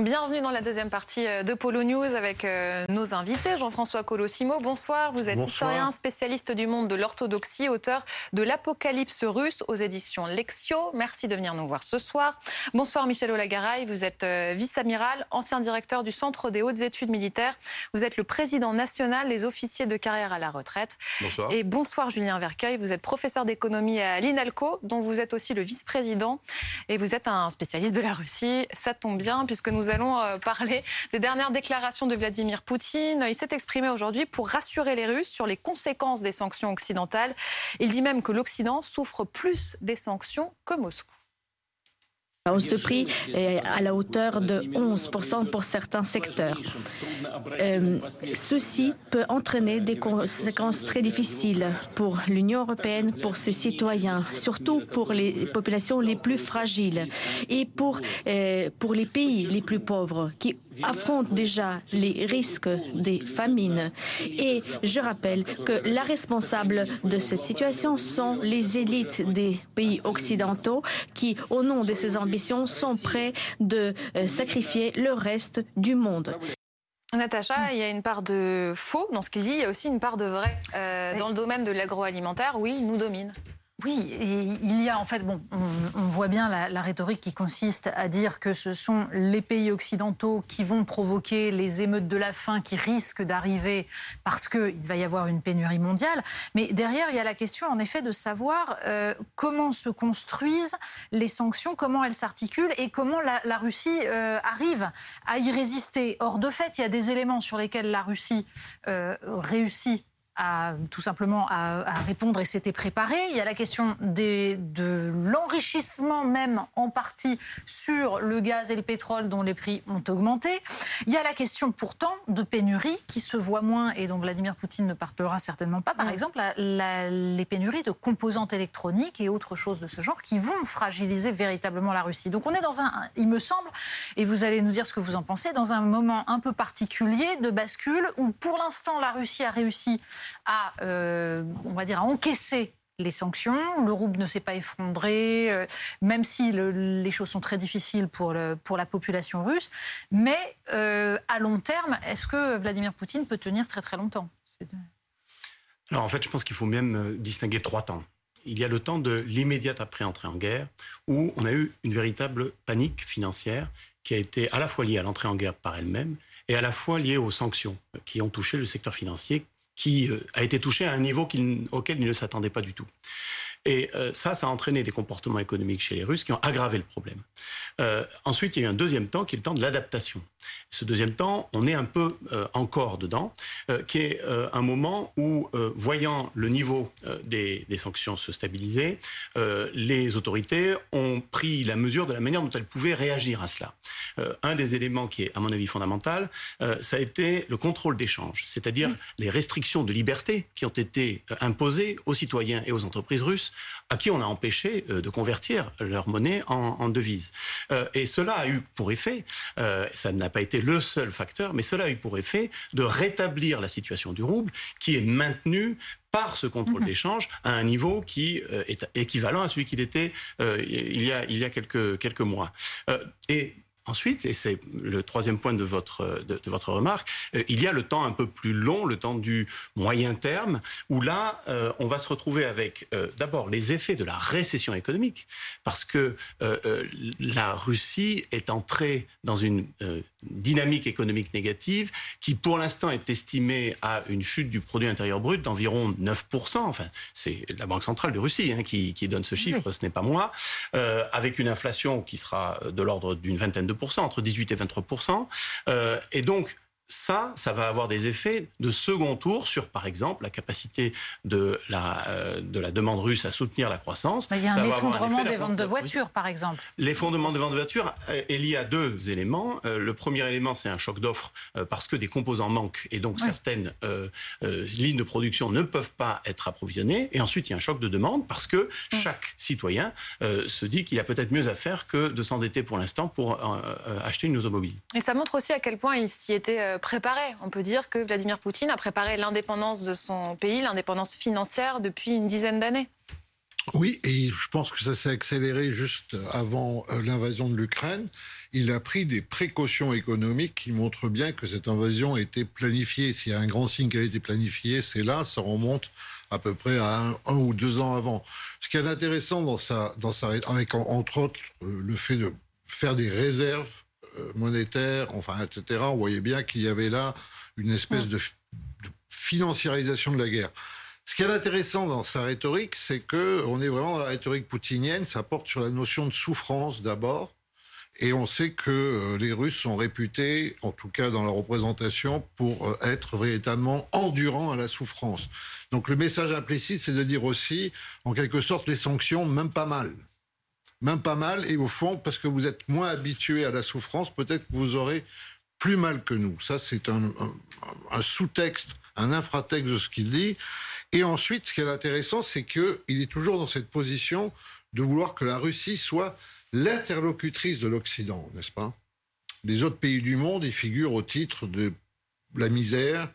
Bienvenue dans la deuxième partie euh, de Polo News avec euh, nos invités. Jean-François Colossimo, bonsoir. Vous êtes historien, spécialiste du monde de l'orthodoxie, auteur de l'Apocalypse russe aux éditions Lexio. Merci de venir nous voir ce soir. Bonsoir Michel Olagaray, vous êtes euh, vice-amiral, ancien directeur du Centre des hautes études militaires. Vous êtes le président national des officiers de carrière à la retraite. Bonsoir. Et bonsoir Julien Vercueil, vous êtes professeur d'économie à l'INALCO, dont vous êtes aussi le vice-président. Et vous êtes un spécialiste de la Russie. Ça tombe bien puisque nous nous allons euh, parler des dernières déclarations de Vladimir Poutine. Il s'est exprimé aujourd'hui pour rassurer les Russes sur les conséquences des sanctions occidentales. Il dit même que l'Occident souffre plus des sanctions que Moscou. La hausse de prix est à la hauteur de 11% pour certains secteurs. Euh, ceci peut entraîner des conséquences très difficiles pour l'Union européenne, pour ses citoyens, surtout pour les populations les plus fragiles et pour, euh, pour les pays les plus pauvres qui affrontent déjà les risques des famines. Et je rappelle que la responsable de cette situation sont les élites des pays occidentaux qui, au nom de ces ambitions, sont prêts de euh, sacrifier le reste du monde. Natacha, il y a une part de faux dans ce qu'il dit, il y a aussi une part de vrai. Euh, dans le domaine de l'agroalimentaire, oui, il nous domine. Oui, et il y a en fait, bon, on, voit bien la, rhétorique qui consiste à dire que ce sont les pays occidentaux qui vont provoquer les émeutes de la faim qui risquent d'arriver parce qu'il va y avoir une pénurie mondiale. Mais derrière, il y a la question en effet de savoir euh, comment se construisent les sanctions, comment elles s'articulent et comment la, Russie euh, arrive à y résister. Or, de fait, il y a des éléments sur lesquels la Russie euh, réussit à, tout simplement à, répondre et s'était préparé. Il y a la question des, de l'enrichissement même en partie sur le gaz et le pétrole dont les prix ont augmenté. Il y a la question pourtant de pénurie qui se voit moins et dont Vladimir Poutine ne parlera certainement pas. Par exemple, les pénuries de composantes électroniques et autres choses de ce genre qui vont fragiliser véritablement la Russie. Donc on est dans un, il me semble, et vous allez nous dire ce que vous en pensez, dans un moment un peu particulier de bascule où pour l'instant la Russie a réussi à, euh, on va dire, à encaisser les sanctions. Le rouble ne s'est pas effondré, euh, même si les choses sont très difficiles pour, la population russe. Mais euh, à long terme, est-ce que Vladimir Poutine peut tenir très très longtemps? Alors en fait, je pense qu'il faut même distinguer trois temps. Il y a le temps de l'immédiate après-entrée en guerre, où on a eu une véritable panique financière qui a été à la fois liée à l'entrée en guerre par elle-même et à la fois liée aux sanctions qui ont touché le secteur financier qui euh, a été touché à un niveau auquel il ne s'attendait pas du tout. Et euh, ça, ça a entraîné des comportements économiques chez les Russes qui ont aggravé le problème. Euh, ensuite, il y a eu un deuxième temps qui est le temps de l'adaptation. Ce deuxième temps, on est un peu encore dedans, qui est un moment où, voyant le niveau des, des, sanctions se stabiliser, les autorités ont pris la mesure de la manière dont elles pouvaient réagir à cela. un des éléments qui est, à mon avis, fondamental, ça a été le contrôle d'échange, c'est-à-dire les restrictions de liberté qui ont été euh, imposées aux citoyens et aux entreprises russes, à qui on a empêché euh, de convertir leur monnaie en, devise. Euh, et cela a eu pour effet, ça n'a pas été le seul facteur, mais cela a eu pour effet de rétablir la situation du rouble, qui est maintenue par ce contrôle mhm. d'échange à un niveau qui est équivalent à celui qu'il était il, y a, il y a quelques, quelques mois. et Ensuite, et c'est le troisième point de votre, de, votre remarque, euh, il y a le temps un peu plus long, le temps du moyen terme, où là, euh, on va se retrouver avec euh, d'abord les effets de la récession économique, parce que la Russie est entrée dans une dynamique économique négative qui, pour l'instant, est estimée à une chute du produit intérieur brut d'environ 9%. Enfin, c'est la Banque centrale de Russie hein, qui, qui, donne ce chiffre, ce n'est pas moi, avec une inflation qui sera de l'ordre d'une vingtaine de entre 18 et 23% euh, Et donc, ça, ça va avoir des effets de second tour sur, par exemple, la capacité de la, euh, de la demande russe à soutenir la croissance. Il y a un effondrement des ventes de voitures, par exemple. L'effondrement des ventes de voitures est lié à deux éléments. Euh, le premier élément, c'est un choc d'offres euh, parce que des composants manquent et donc certaines lignes de production ne peuvent pas être approvisionnées. Et ensuite, il y a un choc de demande parce que chaque citoyen se dit qu'il a peut-être mieux à faire que de s'endetter pour l'instant pour acheter une automobile. Et ça montre aussi à quel point il s'y était préparé. On peut dire que Vladimir Poutine a préparé l'indépendance de son pays, l'indépendance financière, depuis une dizaine d'années. Oui, et je pense que ça s'est accéléré juste avant euh, l'invasion de l'Ukraine. il a pris des précautions économiques qui montrent bien que cette invasion été planifiée. S'il y a un grand signe qui a été planifié, c'est là, ça remonte à peu près à un, ou deux ans avant. Ce qui est intéressant dans sa, dans avec entre autres euh, le fait de faire des réserves euh, monétaires, enfin, etc. On voyait bien qu'il y avait là une espèce de, de financiarisation de la guerre. Ce qui est intéressant dans sa rhétorique, c'est que on est vraiment dans la rhétorique poutinienne. Ça porte sur la notion de souffrance d'abord, et on sait que euh, les Russes sont réputés, en tout cas dans la représentation, pour euh, être véritablement endurants à la souffrance. Donc le message implicite, c'est de dire aussi, en quelque sorte, les sanctions, même pas mal. Même pas mal, et au fond, parce que vous êtes moins habitués à la souffrance, peut-être que vous aurez plus mal que nous. Ça, c'est un, un sous-texte, un infratexte de ce qu'il dit. Et ensuite, ce qui est intéressant, c'est qu'il est toujours dans cette position de vouloir que la Russie soit l'interlocutrice de l'Occident, n'est-ce pas? Les autres pays du monde, ils figurent au titre de la misère,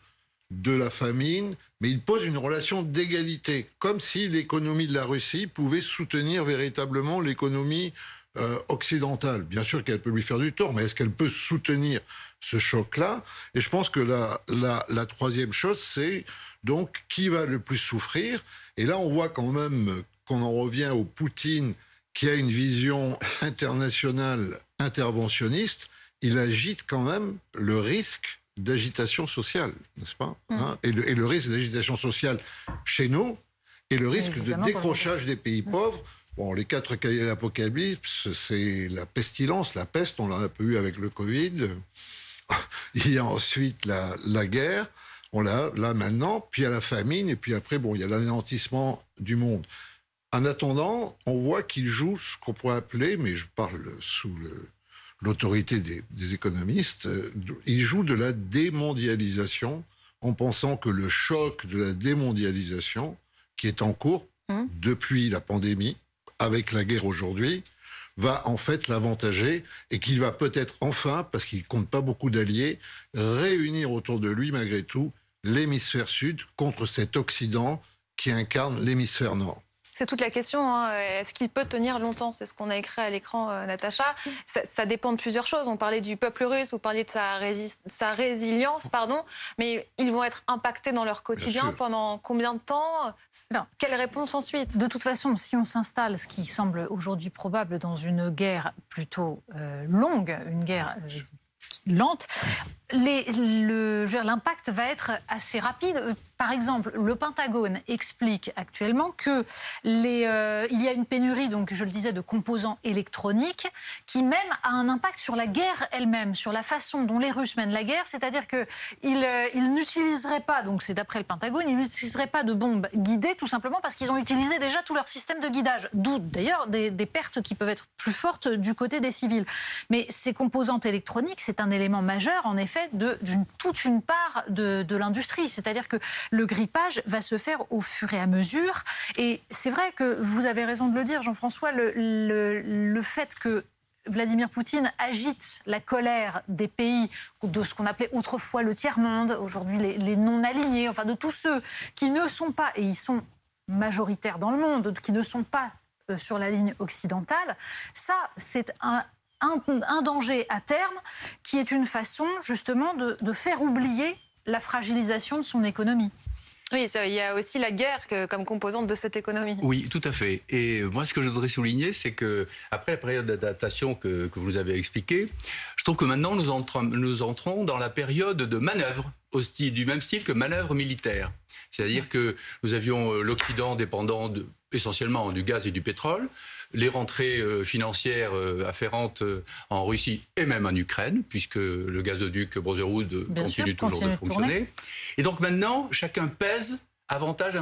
de la famine, mais ils posent une relation d'égalité, comme si l'économie de la Russie pouvait soutenir véritablement l'économie euh, occidentale. Bien sûr qu'elle peut lui faire du tort, mais est-ce qu'elle peut soutenir ce choc-là? Et je pense que la, la troisième chose, c'est donc qui va le plus souffrir. Et là, on voit quand même qu'on en revient au Poutine qui a une vision internationale interventionniste, il agite quand même le risque d'agitation sociale, n'est-ce pas mmh. hein et, le, risque d'agitation sociale chez nous, et le risque de décrochage des pays mmh. pauvres. Bon, les quatre cahiers d'Apocalypse, c'est la pestilence, la peste, on l'a un peu eu avec le Covid. Il y a ensuite la, la guerre, on l'a là maintenant, puis il y a la famine, et puis après, bon, il y a l'anéantissement du monde. En attendant, on voit qu'il joue ce qu'on pourrait appeler, mais je parle sous l'autorité des, économistes, euh, il joue de la démondialisation en pensant que le choc de la démondialisation, qui est en cours mmh. depuis la pandémie, avec la guerre aujourd'hui, va en fait l'avantager et qu'il va peut-être enfin, parce qu'il compte pas beaucoup d'alliés, réunir autour de lui malgré tout l'hémisphère sud contre cet Occident qui incarne l'hémisphère nord. C'est toute la question. Hein. Est-ce qu'il peut tenir longtemps? C'est ce qu'on a écrit à l'écran, euh, Natacha. Ça, dépend de plusieurs choses. On parlait du peuple russe, vous parliez de sa, sa résilience, pardon. Mais ils vont être impactés dans leur quotidien pendant combien de temps? Quelle réponse ensuite? De toute façon, si on s'installe, ce qui semble aujourd'hui probable, dans une guerre plutôt euh, longue, une guerre euh, lente, l'impact va être assez rapide. Par exemple, le Pentagone explique actuellement que euh, y a une pénurie, donc je le disais, de composants électroniques, qui même a un impact sur la guerre elle-même, sur la façon dont les Russes mènent la guerre. C'est-à-dire qu'ils euh, n'utiliseraient pas, donc c'est d'après le Pentagone, ils n'utiliseraient pas de bombes guidées, tout simplement parce qu'ils ont utilisé déjà tout leur système de guidage. D'où d'ailleurs des, pertes qui peuvent être plus fortes du côté des civils. Mais ces composantes électroniques, c'est un élément majeur, en effet, de toute une part de, l'industrie. C'est-à-dire que le grippage va se faire au fur et à mesure. Et c'est vrai que vous avez raison de le dire, Jean-François, le, le, fait que Vladimir Poutine agite la colère des pays de ce qu'on appelait autrefois le tiers-monde, aujourd'hui les, non-alignés, enfin de tous ceux qui ne sont pas, et ils sont majoritaires dans le monde, qui ne sont pas euh, sur la ligne occidentale, ça c'est un, un, danger à terme qui est une façon justement de faire oublier la fragilisation de son économie. Oui, il y a aussi la guerre comme composante de cette économie. Oui, tout à fait. Et moi, ce que je voudrais souligner, c'est que après la période d'adaptation que, que, vous avez expliquée, je trouve que maintenant nous entrons, nous entrons dans la période de manœuvre, au style, du même style que manœuvre militaire. C'est-à-dire que nous avions euh, l'Occident dépendant de, essentiellement du gaz et du pétrole les rentrées euh, financières euh, afférentes euh, en Russie et même en Ukraine, puisque le gazoduc Brotherhood continue toujours de fonctionner. Et donc maintenant, chacun pèse avantage,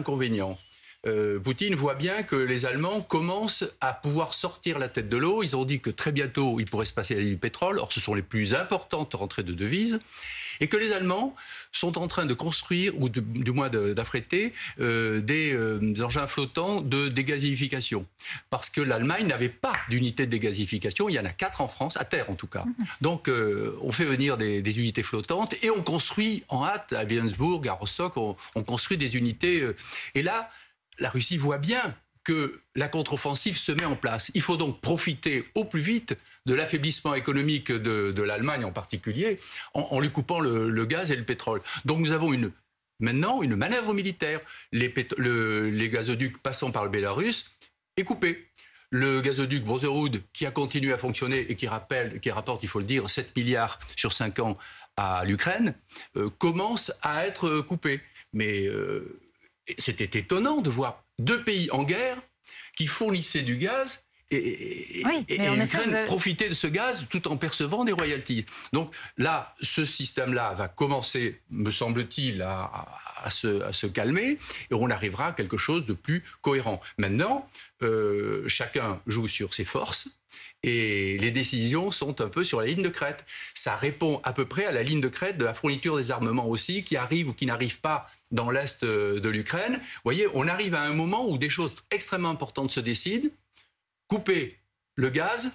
inconvénient. Poutine voit bien que les Allemands commencent à pouvoir sortir la tête de l'eau. Ils ont dit que très bientôt, il pourrait se passer du pétrole. Or, ce sont les plus importantes rentrées de devises et que les Allemands sont en train de construire, ou du moins d'affréter, euh, des, euh, des, engins flottants de dégazéification. Parce que l'Allemagne n'avait pas d'unité de dégazéification, il y en a quatre en France, à terre en tout cas. Mhm. Donc euh, on fait venir des, des, unités flottantes et on construit en hâte, à Wilhelmsburg, à Rostock, on, on construit des unités. et là, la Russie voit bien que la contre-offensive se met en place. Il faut donc profiter au plus vite de l'affaiblissement économique de, l'Allemagne en particulier, en, lui coupant le, gaz et le pétrole. Donc nous avons maintenant une manœuvre militaire. Les, gazoducs passant par le Bélarus est coupé. Le gazoduc Brotherhood, qui a continué à fonctionner et qui rapporte, il faut le dire, 7 milliards sur 5 ans à l'Ukraine, euh, commence à être coupé. Mais euh, c'était étonnant de voir deux pays en guerre qui fournissaient du gaz et, l'Ukraine profiter de ce gaz tout en percevant des royalties. Donc là, ce système-là va commencer, me semble-t-il, à, se, calmer et on arrivera à quelque chose de plus cohérent. Maintenant, euh, chacun joue sur ses forces et les décisions sont un peu sur la ligne de crête. Ça répond à peu près à la ligne de crête de la fourniture des armements aussi, qui arrivent ou qui n'arrivent pas dans l'est euh, de l'Ukraine. Vous voyez, on arrive à un moment où des choses extrêmement importantes se décident. Couper le gaz,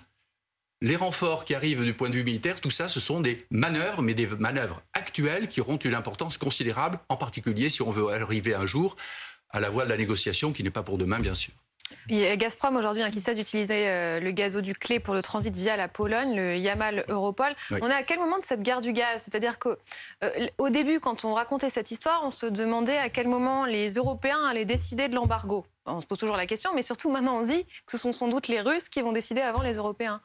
les renforts qui arrivent du point de vue militaire, tout ça, ce sont des manœuvres, mais des manœuvres actuelles qui auront une importance considérable, en particulier si on veut arriver un jour à la voie de la négociation, qui n'est pas pour demain, bien sûr. Gazprom aujourd'hui hein, qui cesse d'utiliser euh, le gazoduc clé pour le transit via la Pologne, le Yamal Europol. On est à quel moment de cette guerre du gaz? C'est-à-dire qu'au euh, début, quand on racontait cette histoire, on se demandait à quel moment les Européens allaient décider de l'embargo on se pose toujours la question, mais surtout maintenant on dit que ce sont sans doute les Russes qui vont décider avant les Européens.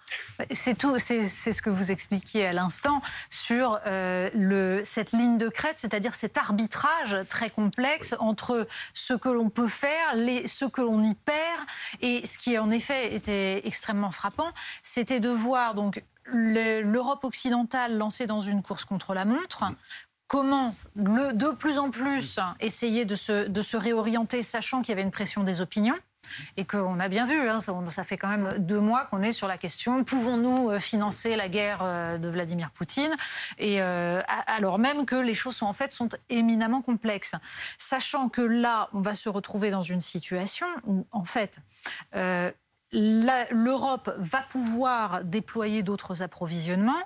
C'est tout, c'est ce que vous expliquiez à l'instant sur euh, cette ligne de crête, c'est-à-dire cet arbitrage très complexe entre ce que l'on peut faire, les, ce que l'on y perd, et ce qui en effet était extrêmement frappant, c'était de voir donc l'Europe occidentale lancée dans une course contre la montre, comment de plus en plus essayer de se, réorienter, sachant qu'il y avait une pression des opinions et qu'on a bien vu, hein, ça, fait quand même deux mois qu'on est sur la question pouvons-nous euh, financer la guerre euh, de Vladimir Poutine Et euh, alors même que les choses sont en fait sont éminemment complexes, sachant que là on va se retrouver dans une situation où en fait l'Europe va pouvoir déployer d'autres approvisionnements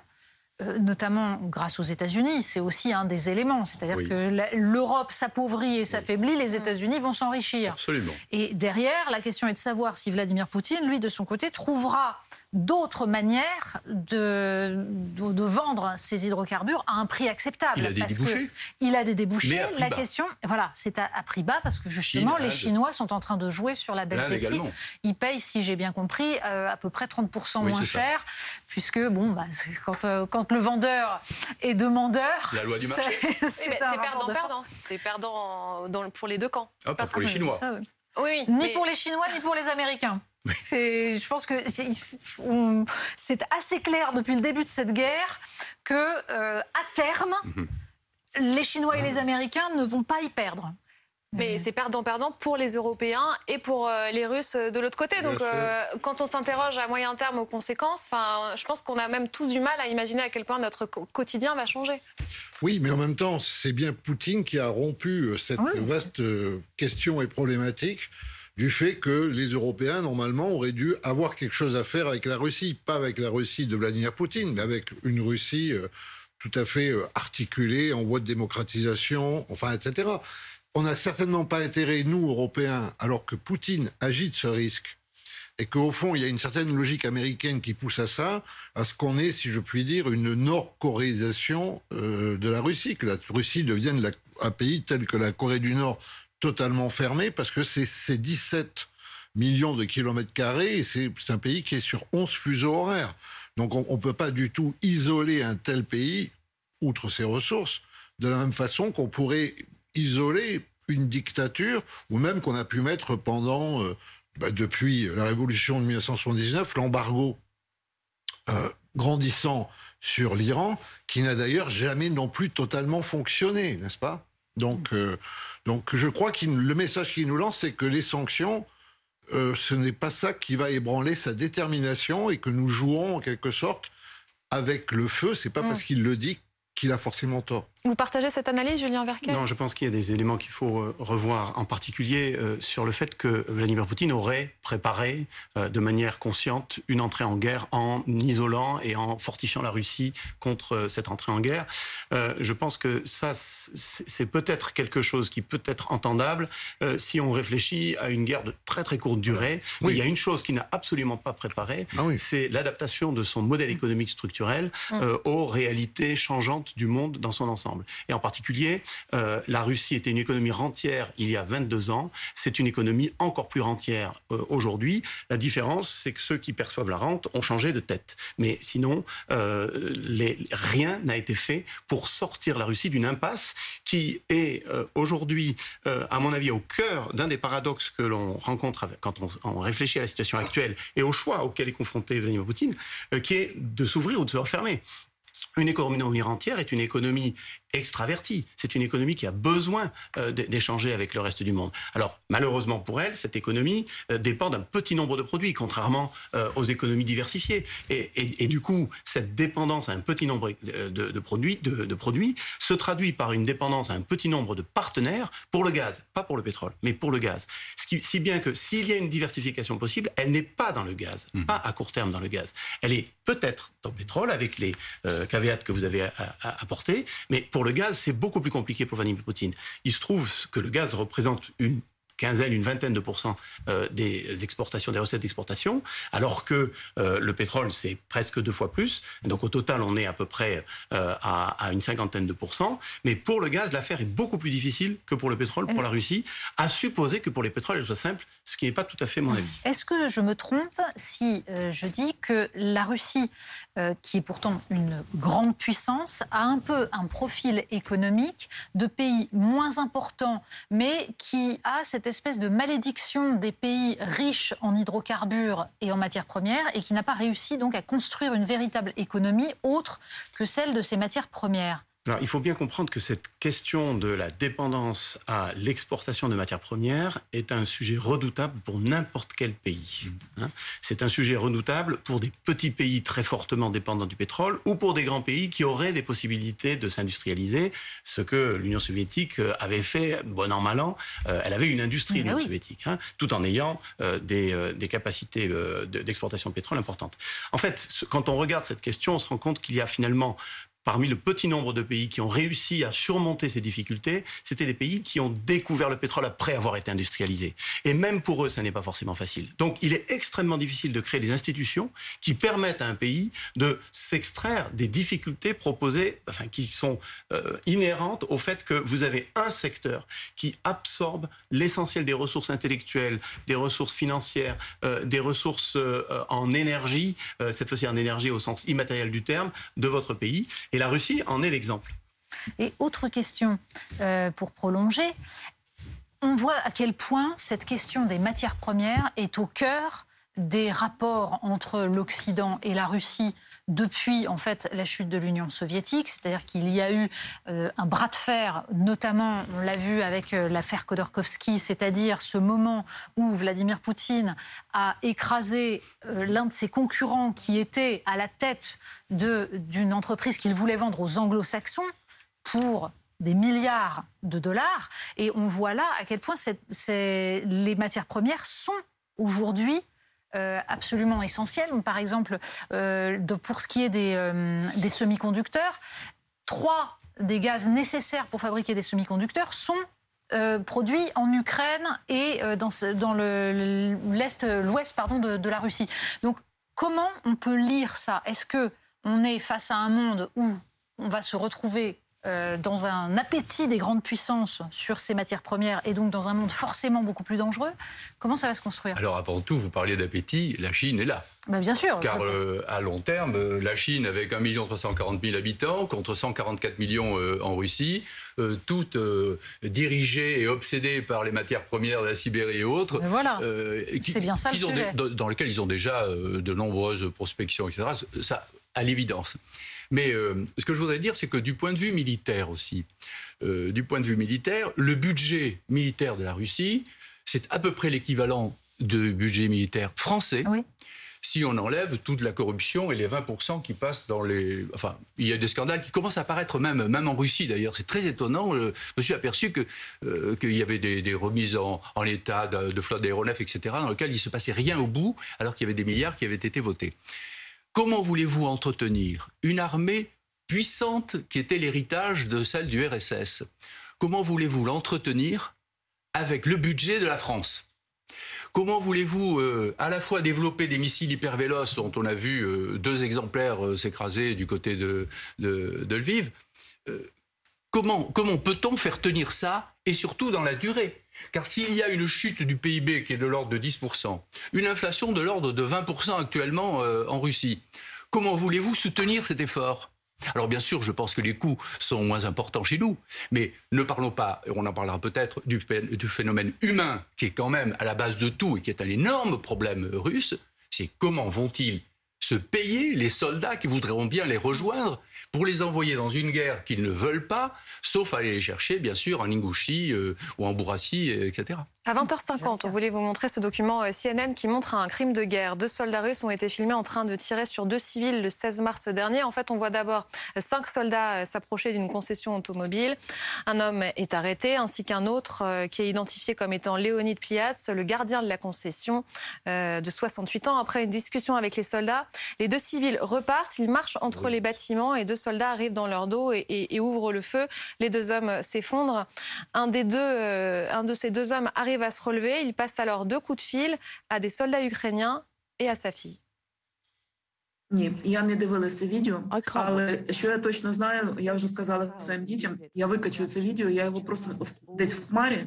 notamment grâce aux États-Unis, c'est aussi un des éléments. C'est-à-dire que l'Europe s'appauvrit et s'affaiblit, les États-Unis vont s'enrichir. Absolument. Et derrière, la question est de savoir si Vladimir Poutine, lui, de son côté, trouvera d'autres manières de, de, vendre ces hydrocarbures à un prix acceptable. Il a des débouchés. Il a des débouchés. La question, voilà, c'est à, prix bas parce que justement, les Chinois sont en train de jouer sur la baisse des prix. Ils payent, si j'ai bien compris, euh, à peu près 30% moins cher, puisque bon, bah, quand, euh, quand le vendeur est demandeur, la loi du marché, c'est perdant-perdant. C'est perdant pour les deux camps. Ah, pas pour les Chinois. oui, ni pour les Chinois ni pour les Américains. Je pense que c'est assez clair depuis le début de cette guerre que euh, à terme, mhm. les Chinois et les Américains ne vont pas y perdre. Mais c'est perdant-perdant pour les Européens et pour euh, les Russes de l'autre côté. Donc, euh, quand on s'interroge à moyen terme aux conséquences, je pense qu'on a même tous du mal à imaginer à quel point notre quotidien va changer. Oui, mais en même temps, c'est bien Poutine qui a rompu cette vaste question et problématique du fait que les Européens, normalement, auraient dû avoir quelque chose à faire avec la Russie. Pas avec la Russie de Vladimir Poutine, mais avec une Russie euh, tout à fait euh, articulée, en voie de démocratisation, enfin, etc. On n'a certainement pas intérêt, nous, Européens, alors que Poutine agite ce risque, et qu'au fond, il y a une certaine logique américaine qui pousse à ça, à ce qu'on ait, si je puis dire, une nord-coréisation euh, de la Russie, que la Russie devienne un pays tel que la Corée du Nord totalement fermé parce que c'est 17 millions de kilomètres carrés et c'est un pays qui est sur 11 fuseaux horaires. Donc on ne peut pas du tout isoler un tel pays, outre ses ressources, de la même façon qu'on pourrait isoler une dictature ou même qu'on a pu mettre pendant, euh, bah, depuis la révolution de 1979, l'embargo euh, grandissant sur l'Iran, qui n'a d'ailleurs jamais non plus totalement fonctionné, n'est-ce pas? Donc euh, donc je crois que le message qu'il nous lance, c'est que les sanctions, euh, ce n'est pas ça qui va ébranler sa détermination et que nous jouons en quelque sorte avec le feu. C'est pas mm. parce qu'il le dit qu'il a forcément tort. Vous partagez cette analyse, Julien Verquet? Non, je pense qu'il y a des éléments qu'il faut euh, revoir, en particulier euh, sur le fait que Vladimir Poutine aurait préparé euh, de manière consciente une entrée en guerre en isolant et en fortifiant la Russie contre cette entrée en guerre. je pense que ça, c'est peut-être quelque chose qui peut être entendable si on réfléchit à une guerre de très très courte durée. Mais il y a une chose qu'il n'a absolument pas préparée, ah c'est l'adaptation de son modèle économique structurel mmh. aux réalités changeantes du monde dans son ensemble. Et en particulier, euh, la Russie était une économie rentière il y a 22 ans. C'est une économie encore plus rentière euh, aujourd'hui. La différence, c'est que ceux qui perçoivent la rente ont changé de tête. Mais sinon, euh, rien n'a été fait pour sortir la Russie d'une impasse qui est aujourd'hui, à mon avis, au cœur d'un des paradoxes que l'on rencontre quand on, réfléchit à la situation actuelle et au choix auquel est confronté Vladimir Poutine, qui est de s'ouvrir ou de se refermer. Une économie rentière est une économie extravertie. C'est une économie qui a besoin euh, d'échanger avec le reste du monde. Alors, malheureusement pour elle, cette économie euh, dépend d'un petit nombre de produits, contrairement euh, aux économies diversifiées. Et, du coup, cette dépendance à un petit nombre de, produits, de, produits se traduit par une dépendance à un petit nombre de partenaires pour le gaz, pas pour le pétrole, mais pour le gaz. Ce qui, si bien que s'il y a une diversification possible, elle n'est pas dans le gaz, mmh. pas à court terme dans le gaz. Elle est peut-être dans le pétrole avec les caveats que vous avez apportés, mais pour le gaz, c'est beaucoup plus compliqué pour Vladimir Poutine. Il se trouve que le gaz représente une quinzaine, une vingtaine de pourcents euh, des exportations, des recettes d'exportation, alors que euh, le pétrole, c'est presque deux fois plus. Donc au total, on est à peu près euh, à, une cinquantaine de pourcents. Mais pour le gaz, l'affaire est beaucoup plus difficile que pour le pétrole, pour la Russie, à supposer que pour les pétroles, elle soit simple, ce qui n'est pas tout à fait mon avis. Est-ce que je me trompe si je dis que la Russie qui est pourtant une grande puissance, a un peu un profil économique de pays moins important, mais qui a cette espèce de malédiction des pays riches en hydrocarbures et en matières premières, et qui n'a pas réussi donc à construire une véritable économie autre que celle de ces matières premières. Alors, il faut bien comprendre que cette question de la dépendance à l'exportation de matières premières est un sujet redoutable pour n'importe quel pays. Hein. C'est un sujet redoutable pour des petits pays très fortement dépendants du pétrole ou pour des grands pays qui auraient des possibilités de s'industrialiser, ce que l'Union soviétique euh, avait fait, bon an, mal an. Euh, elle avait une industrie, l'Union soviétique, hein, tout en ayant euh, des, des, capacités d'exportation de pétrole importantes. En fait, quand on regarde cette question, on se rend compte qu'il y a finalement parmi le petit nombre de pays qui ont réussi à surmonter ces difficultés, c'était des pays qui ont découvert le pétrole après avoir été industrialisés. Et même pour eux, ça n'est pas forcément facile. Donc il est extrêmement difficile de créer des institutions qui permettent à un pays de s'extraire des difficultés proposées, enfin qui sont euh, inhérentes au fait que vous avez un secteur qui absorbe l'essentiel des ressources intellectuelles, des ressources financières, euh, des ressources euh, en énergie, cette fois-ci en énergie au sens immatériel du terme, de votre pays et la Russie en est l'exemple. Et autre question euh, pour prolonger. On voit à quel point cette question des matières premières est au cœur des rapports entre l'Occident et la Russie depuis en fait la chute de l'Union soviétique, c'est-à-dire qu'il y a eu euh, un bras de fer, notamment on l'a vu avec euh, l'affaire Khodorkovsky, c'est-à-dire ce moment où Vladimir Poutine a écrasé euh, l'un de ses concurrents qui était à la tête d'une entreprise qu'il voulait vendre aux anglo-saxons pour des milliards de dollars. Et on voit là à quel point les matières premières sont aujourd'hui absolument essentiels. Par exemple, euh, pour ce qui est des, euh, des semi-conducteurs, trois des gaz nécessaires pour fabriquer des semi-conducteurs sont produits en Ukraine et dans, dans l'est, l'ouest pardon de, de, la Russie. Donc, comment on peut lire ça? Est-ce que on est face à un monde où on va se retrouver euh, dans un appétit des grandes puissances sur ces matières premières et donc dans un monde forcément beaucoup plus dangereux, comment ça va se construire? Alors avant tout, vous parliez d'appétit, la Chine est là. Bah bien sûr. Car euh, à long terme, euh, la Chine avec 1 340 000 habitants contre 144 millions en Russie, toutes dirigées et obsédées par les matières premières de la Sibérie et autres. Voilà. C'est bien ça le sujet. dans lequel ils ont déjà de nombreuses prospections, etc. Ça, à l'évidence. Mais euh, ce que je voudrais dire, c'est que du point de vue militaire aussi, euh, du point de vue militaire, le budget militaire de la Russie, c'est à peu près l'équivalent du budget militaire français. si on enlève toute la corruption et les 20% qui passent dans les... Enfin, il y a des scandales qui commencent à apparaître même, même en Russie d'ailleurs. C'est très étonnant. Je me suis aperçu euh, qu'il y avait des, remises en, en état de, de flotte d'aéronefs, etc., dans lesquelles il ne se passait rien au bout, alors qu'il y avait des milliards qui avaient été votés. Comment voulez-vous entretenir une armée puissante qui était l'héritage de celle du RSS Comment voulez-vous l'entretenir avec le budget de la France? Comment voulez-vous euh, à la fois développer des missiles hyper véloces dont on a vu euh, deux exemplaires euh, s'écraser du côté de, Lviv comment peut-on faire tenir ça et surtout dans la durée? Car s'il y a une chute du PIB qui est de l'ordre de 10%, une inflation de l'ordre de 20% actuellement en Russie, comment voulez-vous soutenir cet effort? Alors bien sûr, je pense que les coûts sont moins importants chez nous, mais ne parlons pas, on en parlera peut-être, du, phénomène humain qui est quand même à la base de tout et qui est un énorme problème russe, c'est comment vont-ils se payer les soldats qui voudraient bien les rejoindre pour les envoyer dans une guerre qu'ils ne veulent pas, sauf aller les chercher, bien sûr, en Ingouchi euh, ou en Bourassi, etc. À 20h50, on voulait vous montrer ce document euh, CNN qui montre un crime de guerre. Deux soldats russes ont été filmés en train de tirer sur deux civils le 16 mars dernier. En fait, on voit d'abord cinq soldats euh, s'approcher d'une concession automobile. Un homme est arrêté, ainsi qu'un autre euh, qui est identifié comme étant Léonid Pliatz, le gardien de la concession de 68 ans. Après une discussion avec les soldats, les deux civils repartent, ils marchent entre les bâtiments et deux soldats arrivent dans leur dos et, ouvrent le feu. Les deux hommes s'effondrent. Un des deux, un de ces deux hommes arrive va se relever. Il passe alors deux coups de fil à des soldats ukrainiens et à sa fille. Ні, я не дивилася відео, але що я точно знаю, я вже сказала своїм дітям. Я викачу це відео, я його просто десь в хмарі.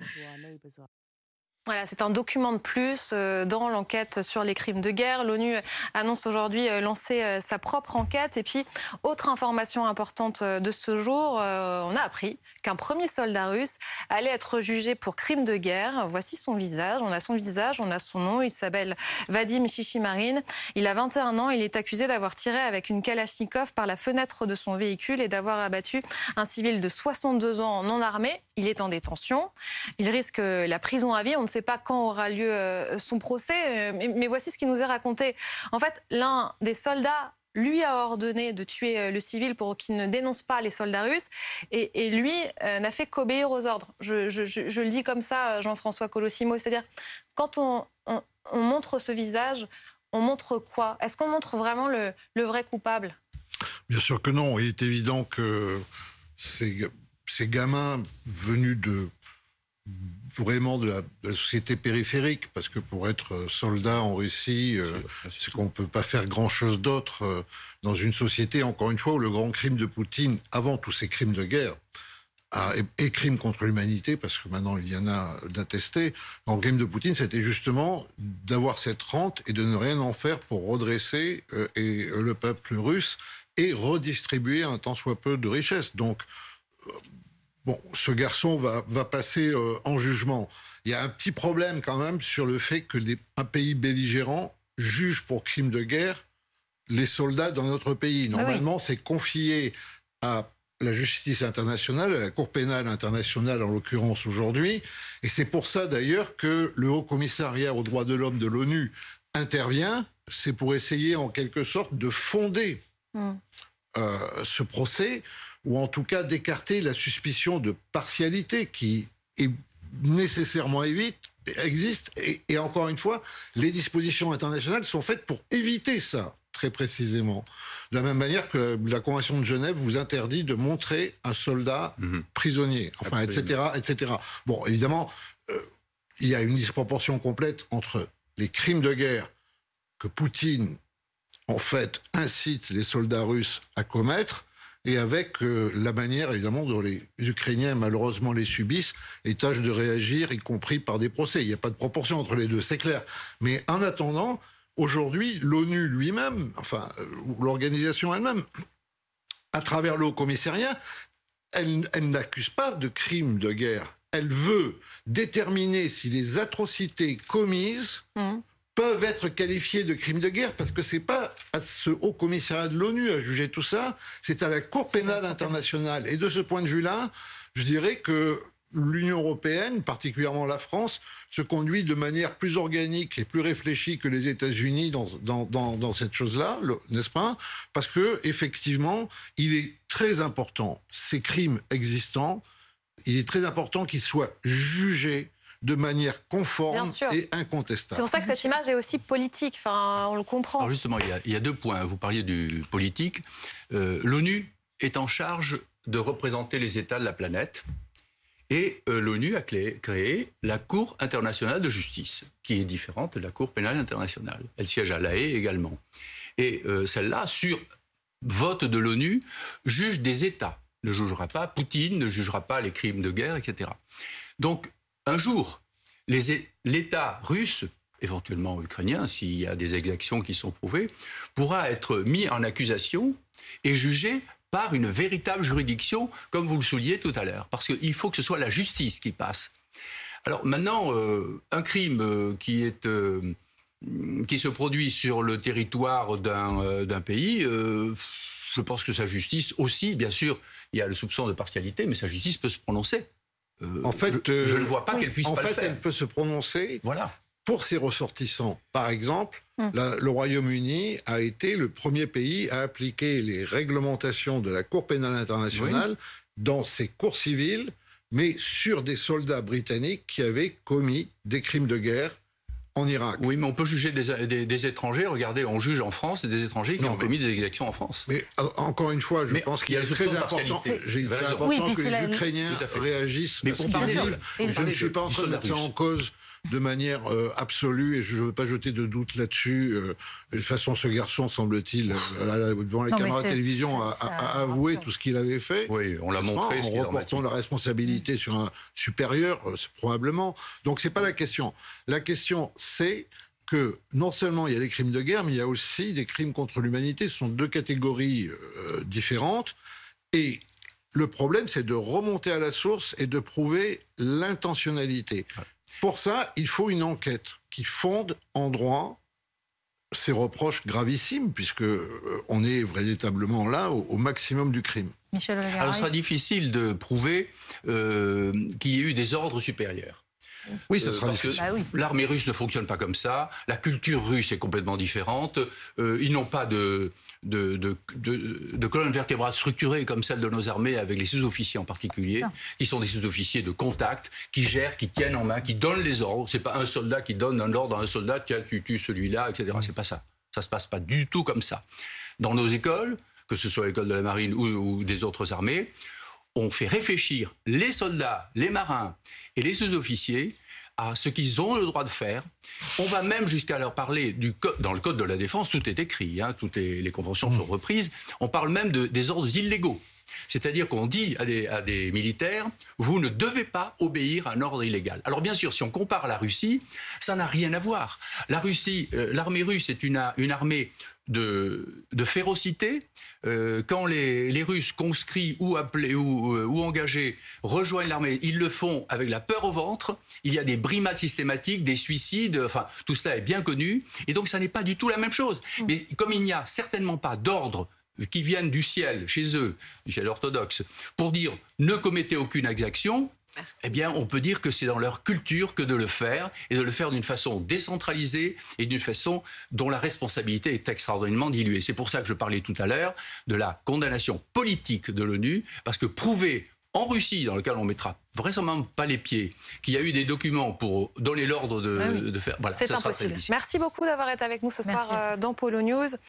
voilà, c'est un document de plus euh, dans l'enquête sur les crimes de guerre. L'ONU annonce aujourd'hui euh, lancer euh, sa propre enquête. Et puis, autre information importante de ce jour, on a appris qu'un premier soldat russe allait être jugé pour crime de guerre. Voici son visage. On a son visage, on a son nom. Il s'appelle Vadim Shishimarin. Il a 21 ans. Il est accusé d'avoir tiré avec une Kalachnikov par la fenêtre de son véhicule et d'avoir abattu un civil de 62 ans non armé. Il est en détention. Il risque la prison à vie. On ne sait pas quand aura lieu euh, son procès, euh, mais, voici ce qui nous est raconté. En fait, l'un des soldats lui a ordonné de tuer euh, le civil pour qu'il ne dénonce pas les soldats russes, et, lui n'a fait qu'obéir aux ordres. Je, le dis comme ça, Jean-François Colossimo, c'est-à-dire quand on, montre ce visage, on montre quoi? Est-ce qu'on montre vraiment le, vrai coupable? Bien sûr que non. Il est évident que ces, ces gamins venus de vraiment de la, société périphérique, parce que pour être soldat en Russie, euh, c'est qu'on ne peut pas faire grand-chose d'autre euh, dans une société, encore une fois, où le grand crime de Poutine, avant tous ces crimes de guerre, et, crimes contre l'humanité, parce que maintenant il y en a d'attestés, le grand crime de Poutine, c'était justement d'avoir cette rente et de ne rien en faire pour redresser euh, et, le peuple russe et redistribuer un tant soit peu de richesses. Donc, Bon, ce garçon va, va passer euh, en jugement. Il y a un petit problème quand même sur le fait que un pays belligérant juge pour crime de guerre les soldats dans notre pays. Ah Normalement, c'est confié à la justice internationale, à la Cour pénale internationale en l'occurrence aujourd'hui. Et c'est pour ça d'ailleurs que le Haut Commissariat aux droits de l'homme de l'ONU intervient. C'est pour essayer en quelque sorte de fonder hmm. euh, ce procès ou en tout cas d'écarter la suspicion de partialité qui est nécessairement évite, existe. Et, encore une fois, les dispositions internationales sont faites pour éviter ça, très précisément. De la même manière que la, Convention de Genève vous interdit de montrer un soldat mhm. prisonnier, enfin, etc., etc. Bon, évidemment, euh, il y a une disproportion complète entre les crimes de guerre que Poutine, en fait, incite les soldats russes à commettre et avec euh, la manière évidemment dont les Ukrainiens malheureusement les subissent et tâchent de réagir, y compris par des procès. Il n'y a pas de proportion entre les deux, c'est clair. Mais en attendant, aujourd'hui, l'ONU lui-même, enfin euh, l'organisation elle-même, à travers le Haut Commissariat, elle, elle n'accuse pas de crimes de guerre. Elle veut déterminer si les atrocités commises mmh peuvent être qualifiés de crimes de guerre parce que c'est pas à ce haut commissariat de l'ONU à juger tout ça, c'est à la Cour pénale internationale. Et de ce point de vue-là, je dirais que l'Union européenne, particulièrement la France, se conduit de manière plus organique et plus réfléchie que les États-Unis dans, dans, dans, cette chose-là, n'est-ce pas? Parce que effectivement, il est très important, ces crimes existants, il est très important qu'ils soient jugés de manière conforme et incontestable. C'est pour ça que cette image est aussi politique, enfin, on le comprend. Alors justement, il y a, deux points. Vous parliez du politique. Euh, L'ONU est en charge de représenter les États de la planète. Et euh, l'ONU a créé, la Cour internationale de justice, qui est différente de la Cour pénale internationale. Elle siège à La Haye également. Et euh, celle-là, sur vote de l'ONU, juge des États. Ne jugera pas Poutine, ne jugera pas les crimes de guerre, etc. Donc, un jour, l'État russe, éventuellement ukrainien, s'il y a des exactions qui sont prouvées, pourra être mis en accusation et jugé par une véritable juridiction, comme vous le souliez tout à l'heure. Parce qu'il faut que ce soit la justice qui passe. Alors maintenant, euh, un crime euh, qui. Euh, qui se produit sur le territoire d'un pays, je pense que sa justice aussi, bien sûr, il y a le soupçon de partialité, mais sa justice peut se prononcer. En fait, je, ne vois pas qu'elle puisse en pas fait, le faire. elle peut se prononcer. Voilà pour ses ressortissants. Par exemple, hum. le Royaume-Uni a été le premier pays à appliquer les réglementations de la Cour pénale internationale dans ses cours civiles, mais sur des soldats britanniques qui avaient commis des crimes de guerre en Irak. Oui, mais on peut juger des, étrangers. Regardez, on juge en France des étrangers qui ont commis des exactions en France. Mais euh, encore une fois, je pense qu'il est très important, j'ai très important que les Ukrainiens réagissent. Mais pour parler, je ne suis pas en train de mettre ça en cause de manière euh, absolue, et je ne veux pas jeter de doute là-dessus. Euh, de toute façon, ce garçon, semble-t-il, euh, devant les caméras de télévision, a, avoué tout ce qu'il avait fait. Oui, on l'a montré. En reportant la responsabilité sur un supérieur, probablement. Donc, c'est pas la question. La question, c'est que non seulement il y a des crimes de guerre, mais il y a aussi des crimes contre l'humanité. Ce sont deux catégories différentes. Et le problème, c'est de remonter à la source et de prouver l'intentionnalité. Pour ça, il faut une enquête qui fonde en droit ces reproches gravissimes, puisque euh, on est véritablement là au, maximum du crime. Michel Alors, ce sera difficile de prouver euh, qu'il y ait eu des ordres supérieurs. Oui, ça euh, sera difficile. Bah l'armée russe ne fonctionne pas comme ça. La culture russe est complètement différente. ils n'ont pas de, de, de, de, colonne vertébrale structurée comme celle de nos armées, avec les sous-officiers en particulier, qui sont des sous-officiers de contact, qui gèrent, qui tiennent en main, qui donnent les ordres. C'est pas un soldat qui donne un ordre à un soldat, tiens, tu tues celui-là, etc. C'est pas ça. Ça se passe pas du tout comme ça. Dans nos écoles, que ce soit l'école de la marine ou, ou des autres armées, on fait réfléchir les soldats, les marins et les sous-officiers à ce qu'ils ont le droit de faire. On va même jusqu'à leur parler du code, dans le code de la défense, tout est écrit, hein, toutes les, conventions sont reprises. On parle même de, des ordres illégaux. C'est-à-dire qu'on dit à des, à des, militaires, vous ne devez pas obéir à un ordre illégal. Alors bien sûr, si on compare la Russie, ça n'a rien à voir. La Russie, euh, l'armée russe est une, une armée de, férocité. Euh, quand les, les, Russes conscrits ou appelés ou, euh, ou engagés rejoignent l'armée, ils le font avec la peur au ventre. Il y a des brimades systématiques, des suicides. Enfin, tout cela est bien connu. Et donc, ça n'est pas du tout la même chose. Mais comme il n'y a certainement pas d'ordre qui viennent du ciel, chez eux, chez l'orthodoxe, pour dire ne commettez aucune exaction, eh bien, on peut dire que c'est dans leur culture que de le faire et de le faire d'une façon décentralisée et d'une façon dont la responsabilité est extraordinairement diluée. C'est pour ça que je parlais tout à l'heure de la condamnation politique de l'ONU, parce que prouver en Russie, dans lequel on mettra vraisemblablement pas les pieds, qu'il y a eu des documents pour donner l'ordre de, ah faire. Voilà, c'est impossible. Merci beaucoup d'avoir été avec nous ce soir euh, dans Polo News.